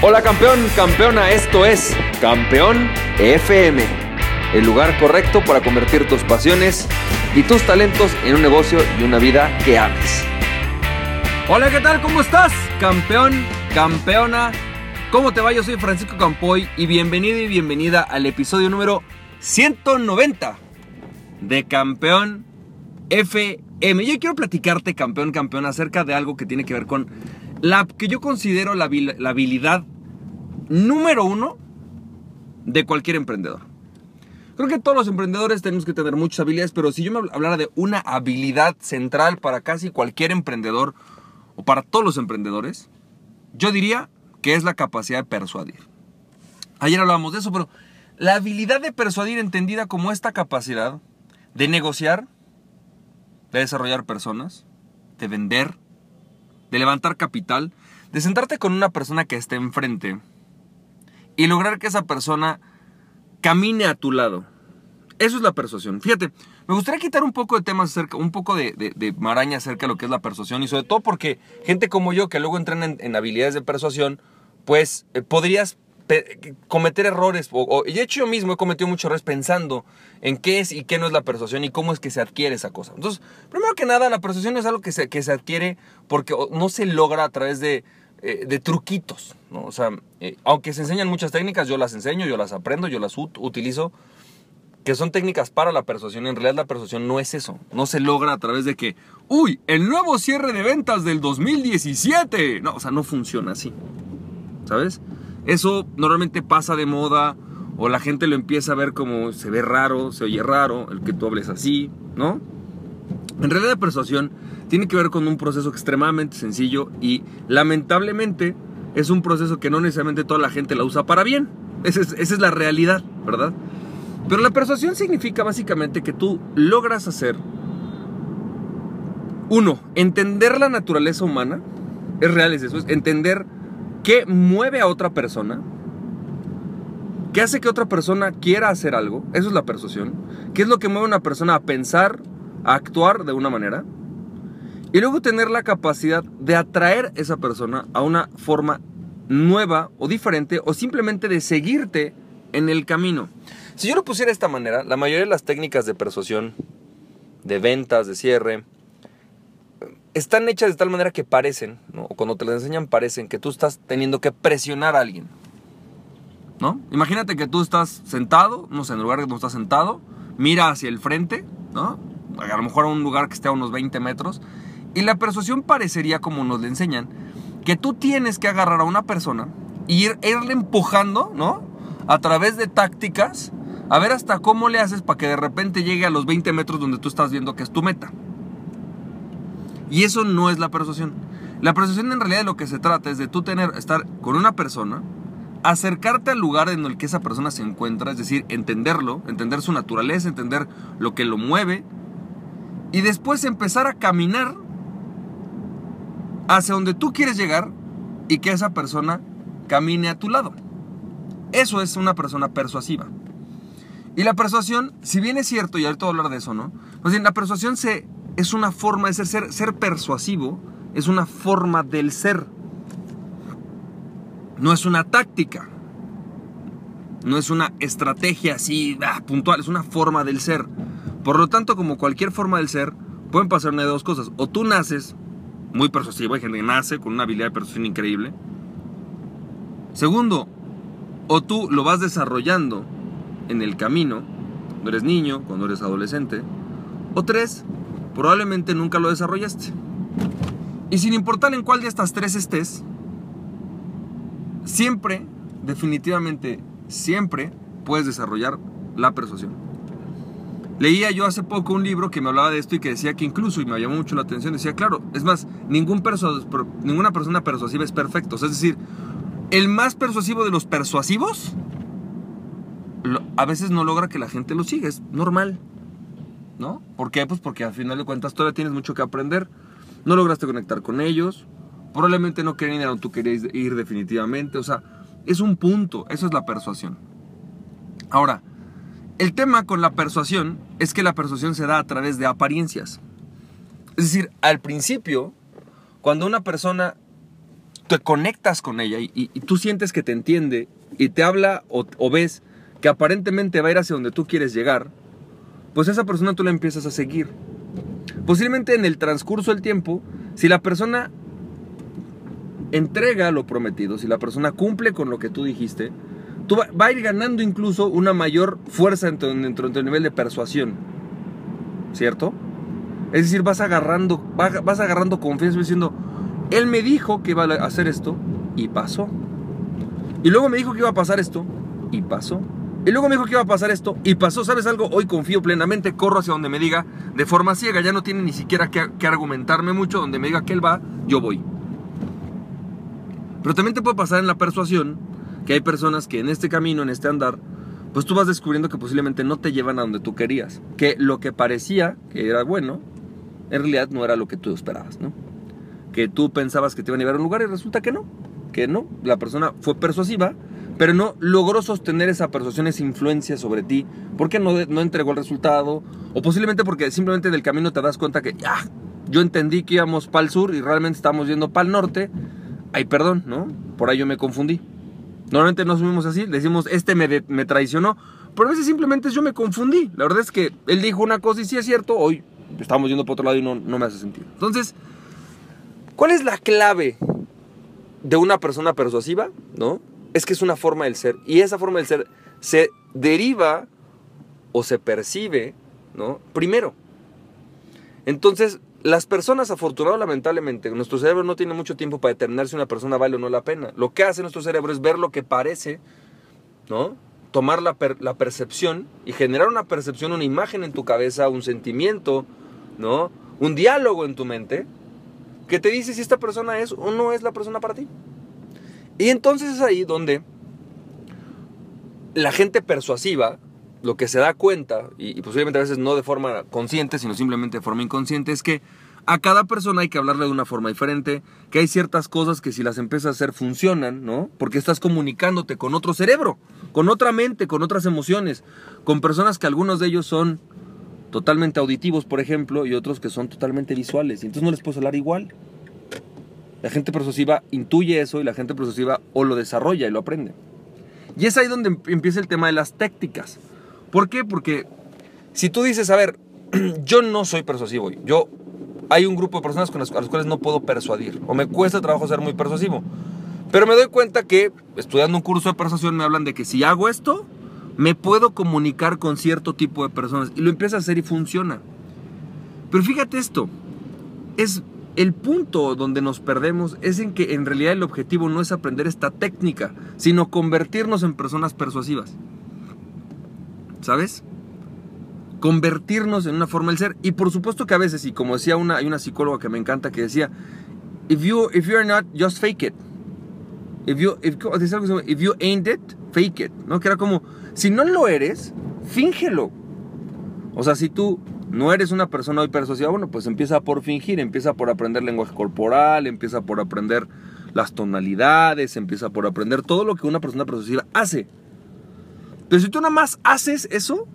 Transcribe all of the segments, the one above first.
Hola campeón, campeona, esto es Campeón FM, el lugar correcto para convertir tus pasiones y tus talentos en un negocio y una vida que ames. Hola, ¿qué tal? ¿Cómo estás? Campeón, campeona, ¿cómo te va? Yo soy Francisco Campoy y bienvenido y bienvenida al episodio número 190 de Campeón FM. Yo quiero platicarte, campeón, campeón, acerca de algo que tiene que ver con la que yo considero la, la habilidad número uno de cualquier emprendedor. Creo que todos los emprendedores tenemos que tener muchas habilidades, pero si yo me hablara de una habilidad central para casi cualquier emprendedor o para todos los emprendedores, yo diría que es la capacidad de persuadir. Ayer hablábamos de eso, pero la habilidad de persuadir entendida como esta capacidad de negociar, de desarrollar personas, de vender, de levantar capital, de sentarte con una persona que esté enfrente y lograr que esa persona camine a tu lado. Eso es la persuasión. Fíjate, me gustaría quitar un poco de temas acerca, un poco de, maraña acerca de lo que es la persuasión y sobre todo porque gente como yo que luego entrena en, habilidades de persuasión, pues eh, podrías cometer errores. O, y de hecho yo mismo he cometido muchos errores pensando en qué es y qué no es la persuasión y cómo es que se adquiere esa cosa. Entonces, primero que nada, la persuasión es algo que se, que se adquiere porque no se logra a través de, eh, de truquitos. ¿No? O sea, eh, aunque se enseñan muchas técnicas, yo las enseño, yo las aprendo, yo las utilizo, que son técnicas para la persuasión. En realidad la persuasión no es eso. No se logra a través de que, uy, el nuevo cierre de ventas del 2017. No, o sea, no funciona así. ¿Sabes? Eso normalmente pasa de moda o la gente lo empieza a ver como se ve raro, se oye raro, el que tú hables así, ¿no? En realidad la persuasión tiene que ver con un proceso extremadamente sencillo y lamentablemente es un proceso que no necesariamente toda la gente la usa para bien. Esa es, esa es la realidad, ¿verdad? Pero la persuasión significa básicamente que tú logras hacer, uno, entender la naturaleza humana, es real, es eso, es entender ¿Qué mueve a otra persona? ¿Qué hace que otra persona quiera hacer algo? Eso es la persuasión. ¿Qué es lo que mueve a una persona a pensar, a actuar de una manera? Y luego tener la capacidad de atraer a esa persona a una forma nueva o diferente o simplemente de seguirte en el camino. Si yo lo pusiera de esta manera, la mayoría de las técnicas de persuasión, de ventas, de cierre, están hechas de tal manera que parecen, o cuando te las enseñan parecen que tú estás teniendo que presionar a alguien. ¿No? Imagínate que tú estás sentado, no sé, en el lugar donde estás sentado, mira hacia el frente, ¿no? A lo mejor a un lugar que esté a unos 20 metros, y la persuasión parecería, como nos le enseñan, que tú tienes que agarrar a una persona y ir, irle empujando, ¿no? A través de tácticas, a ver hasta cómo le haces para que de repente llegue a los 20 metros donde tú estás viendo que es tu meta. Y eso no es la persuasión. La persuasión en realidad de lo que se trata es de tú tener, estar con una persona, acercarte al lugar en el que esa persona se encuentra, es decir, entenderlo, entender su naturaleza, entender lo que lo mueve, y después empezar a caminar hacia donde tú quieres llegar y que esa persona camine a tu lado. Eso es una persona persuasiva. Y la persuasión, si bien es cierto, y ahorita voy a hablar de eso, ¿no? Pues la persuasión se es una forma de ser, ser, persuasivo, es una forma del ser. No es una táctica. No es una estrategia así ah, puntual, es una forma del ser. Por lo tanto, como cualquier forma del ser, pueden pasar una de dos cosas. O tú naces muy persuasivo, hay gente nace con una habilidad de persuasión increíble. Segundo, o tú lo vas desarrollando en el camino, cuando eres niño, cuando eres adolescente. O tres, probablemente nunca lo desarrollaste. Y sin importar en cuál de estas tres estés, siempre, definitivamente, siempre puedes desarrollar la persuasión. Leía yo hace poco un libro que me hablaba de esto y que decía que incluso, y me llamó mucho la atención, decía, claro, es más, ningún ninguna persona persuasiva es perfecto. es decir, el más persuasivo de los persuasivos a veces no logra que la gente lo siga, es normal. ¿no? ¿Por qué? Pues porque al final de cuentas todavía tienes mucho que aprender, no lograste conectar con ellos, probablemente no quieren ir a donde tú querías ir definitivamente, o sea, es un punto, eso es la persuasión. Ahora, el tema con la persuasión es que la persuasión se da a través de apariencias. Es decir, al principio, cuando una persona te conectas con ella y, tú sientes que te entiende y te habla o, o ves que aparentemente va a ir hacia donde tú quieres llegar, pues esa persona tú la empiezas a seguir. Posiblemente en el transcurso del tiempo, si la persona entrega lo prometido, si la persona cumple con lo que tú dijiste, tú va, a ir ganando incluso una mayor fuerza de tu nivel de persuasión. ¿Cierto? Es decir, vas agarrando, vas agarrando confianza diciendo, él me dijo que iba a hacer esto y pasó. Y luego me dijo que iba a pasar esto y pasó. Y luego me dijo que iba a pasar esto y pasó. ¿Sabes algo? Hoy confío plenamente, corro hacia donde me diga de forma ciega. Ya no tiene ni siquiera que, que argumentarme mucho. Donde me diga que él va, yo voy. Pero también te puede pasar en la persuasión que hay personas que en este camino, en este andar, pues tú vas descubriendo que posiblemente no te llevan a donde tú querías. Que lo que parecía que era bueno, en realidad no era lo que tú esperabas, ¿no? Que tú pensabas que te iban a llevar a un lugar y resulta que no. Que no, la persona fue persuasiva, pero no logró sostener esa persuasión, esa influencia sobre ti, porque no, no entregó el resultado, o posiblemente porque simplemente del camino te das cuenta que, ah, yo entendí que íbamos para el sur y realmente estamos yendo para el norte, ay, perdón, ¿no? Por ahí yo me confundí. Normalmente no subimos así, decimos, este me, me traicionó, pero a veces simplemente yo me confundí. La verdad es que él dijo una cosa y sí es cierto, hoy estamos yendo por otro lado y no, no me hace sentido. Entonces, ¿cuál es la clave de una persona persuasiva? ¿No? Es que es una forma del ser. Y esa forma del ser se deriva o se percibe, ¿no? Primero. Entonces, las personas, afortunadamente, lamentablemente, nuestro cerebro no tiene mucho tiempo para determinar si una persona vale o no la pena. Lo que hace nuestro cerebro es ver lo que parece, ¿no? Tomar la, la percepción y generar una percepción, una imagen en tu cabeza, un sentimiento, ¿no? Un diálogo en tu mente que te dice si esta persona es o no es la persona para ti. Y entonces es ahí donde la gente persuasiva, lo que se da cuenta, y, posiblemente a veces no de forma consciente, sino simplemente de forma inconsciente, es que a cada persona hay que hablarle de una forma diferente, que hay ciertas cosas que si las empiezas a hacer funcionan, ¿no? Porque estás comunicándote con otro cerebro, con otra mente, con otras emociones, con personas que algunos de ellos son totalmente auditivos, por ejemplo, y otros que son totalmente visuales, y entonces no les puedes hablar igual. La gente persuasiva intuye eso y la gente persuasiva o lo desarrolla y lo aprende. Y es ahí donde em-, empieza el tema de las tácticas. ¿Por qué? Porque si tú dices, a ver, yo no soy persuasivo, yo hay un grupo de personas con las, cuales no puedo persuadir, o me cuesta trabajo ser muy persuasivo, pero me doy cuenta que estudiando un curso de persuasión me hablan de que si hago esto, me puedo comunicar con cierto tipo de personas, y lo empiezo a hacer y funciona. Pero fíjate esto, es el punto donde nos perdemos es en que en realidad el objetivo no es aprender esta técnica, sino convertirnos en personas persuasivas. ¿Sabes? Convertirnos en una forma del ser. Y por supuesto que a veces, y como decía una, hay una psicóloga que me encanta que decía, if you, if you're not, just fake it. If you, if, if you ain't it, fake it. ¿No? Que era como, si no lo eres, fíngelo. O sea, si tú no eres una persona persuasiva, bueno, pues empieza por fingir, empieza por aprender lenguaje corporal, empieza por aprender las tonalidades, empieza por aprender todo lo que una persona persuasiva hace. Pero si tú nada más haces eso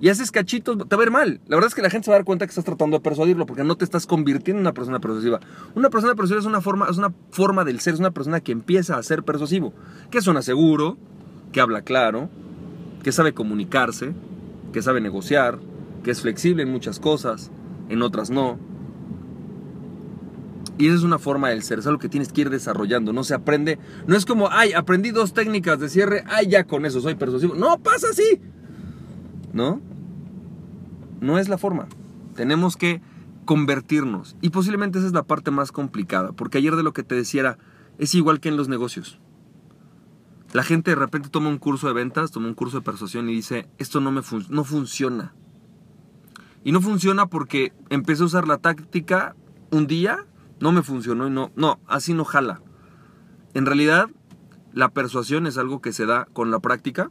y haces cachitos, te va a ver mal. La verdad es que la gente se va a dar cuenta que estás tratando de persuadirlo porque no te estás convirtiendo en una persona persuasiva. Una persona persuasiva es una forma, es una forma del ser, es una persona que empieza a ser persuasivo, que suena seguro, que habla claro, que sabe comunicarse, que sabe negociar, que es flexible en muchas cosas, en otras no. Y esa es una forma del ser, es algo que tienes que ir desarrollando, no se aprende, no es como, ay, aprendí dos técnicas de cierre, ay, ya con eso soy persuasivo. No, pasa así. ¿No? No es la forma. Tenemos que convertirnos. Y posiblemente esa es la parte más complicada, porque ayer de lo que te decía era, es igual que en los negocios. La gente de repente toma un curso de ventas, toma un curso de persuasión y dice, esto no, me no funciona. Y no funciona porque empecé a usar la táctica un día no me funcionó y no, no, así no jala. En realidad, la persuasión es algo que se da con la práctica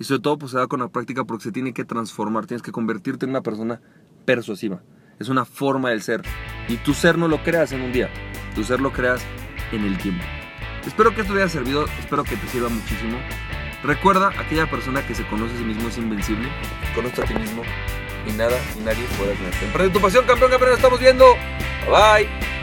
y sobre todo pues se da con la práctica porque se tiene que transformar, tienes que convertirte en una persona persuasiva. Es una forma del ser y tu ser no lo creas en un día, tu ser lo creas en el tiempo. Espero que esto te haya servido, espero que te sirva muchísimo. Recuerda, aquella persona que se conoce a sí mismo es invencible. Conoce a ti mismo y nada y nadie puede tenerte. Emprende tu pasión, campeón, campeón, estamos viendo. Bye.